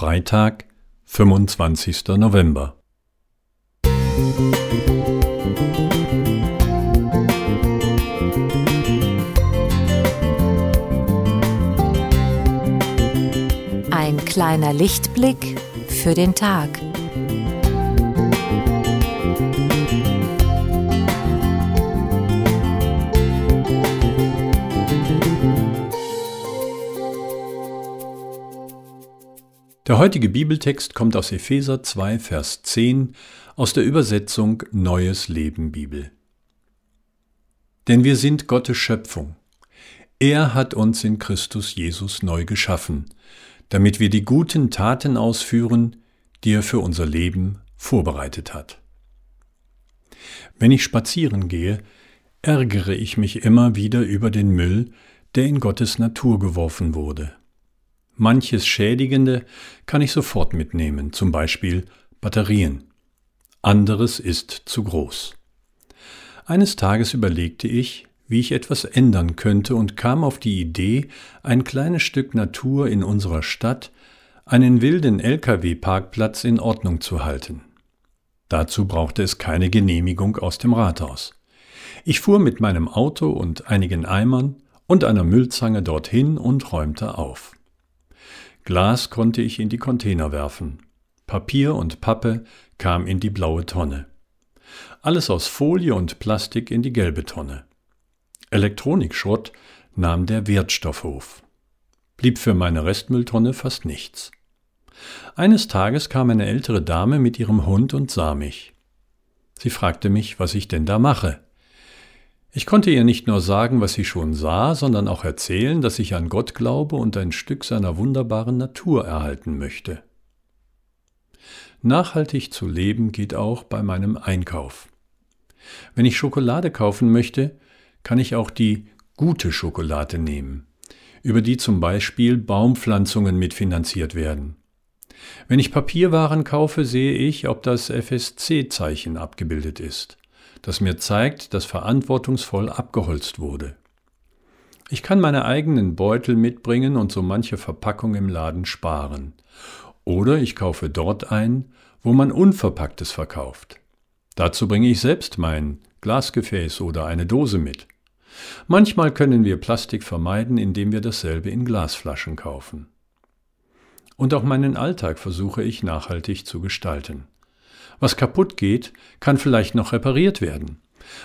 Freitag, 25. November. Ein kleiner Lichtblick für den Tag. Der heutige Bibeltext kommt aus Epheser 2, Vers 10 aus der Übersetzung Neues Leben Bibel. Denn wir sind Gottes Schöpfung. Er hat uns in Christus Jesus neu geschaffen, damit wir die guten Taten ausführen, die er für unser Leben vorbereitet hat. Wenn ich spazieren gehe, ärgere ich mich immer wieder über den Müll, der in Gottes Natur geworfen wurde. Manches Schädigende kann ich sofort mitnehmen, zum Beispiel Batterien. Anderes ist zu groß. Eines Tages überlegte ich, wie ich etwas ändern könnte und kam auf die Idee, ein kleines Stück Natur in unserer Stadt, einen wilden Lkw-Parkplatz in Ordnung zu halten. Dazu brauchte es keine Genehmigung aus dem Rathaus. Ich fuhr mit meinem Auto und einigen Eimern und einer Müllzange dorthin und räumte auf. Glas konnte ich in die Container werfen. Papier und Pappe kam in die blaue Tonne. Alles aus Folie und Plastik in die gelbe Tonne. Elektronikschrott nahm der Wertstoffhof. Blieb für meine Restmülltonne fast nichts. Eines Tages kam eine ältere Dame mit ihrem Hund und sah mich. Sie fragte mich, was ich denn da mache. Ich konnte ihr nicht nur sagen, was sie schon sah, sondern auch erzählen, dass ich an Gott glaube und ein Stück seiner wunderbaren Natur erhalten möchte. Nachhaltig zu leben geht auch bei meinem Einkauf. Wenn ich Schokolade kaufen möchte, kann ich auch die gute Schokolade nehmen, über die zum Beispiel Baumpflanzungen mitfinanziert werden. Wenn ich Papierwaren kaufe, sehe ich, ob das FSC-Zeichen abgebildet ist das mir zeigt, dass verantwortungsvoll abgeholzt wurde. Ich kann meine eigenen Beutel mitbringen und so manche Verpackung im Laden sparen. Oder ich kaufe dort ein, wo man Unverpacktes verkauft. Dazu bringe ich selbst mein Glasgefäß oder eine Dose mit. Manchmal können wir Plastik vermeiden, indem wir dasselbe in Glasflaschen kaufen. Und auch meinen Alltag versuche ich nachhaltig zu gestalten. Was kaputt geht, kann vielleicht noch repariert werden.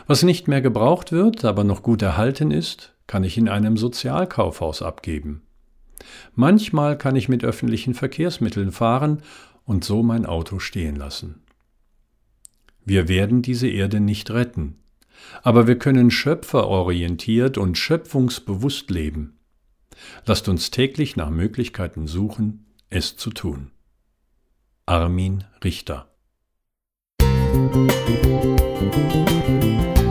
Was nicht mehr gebraucht wird, aber noch gut erhalten ist, kann ich in einem Sozialkaufhaus abgeben. Manchmal kann ich mit öffentlichen Verkehrsmitteln fahren und so mein Auto stehen lassen. Wir werden diese Erde nicht retten, aber wir können schöpferorientiert und schöpfungsbewusst leben. Lasst uns täglich nach Möglichkeiten suchen, es zu tun. Armin Richter Thank you.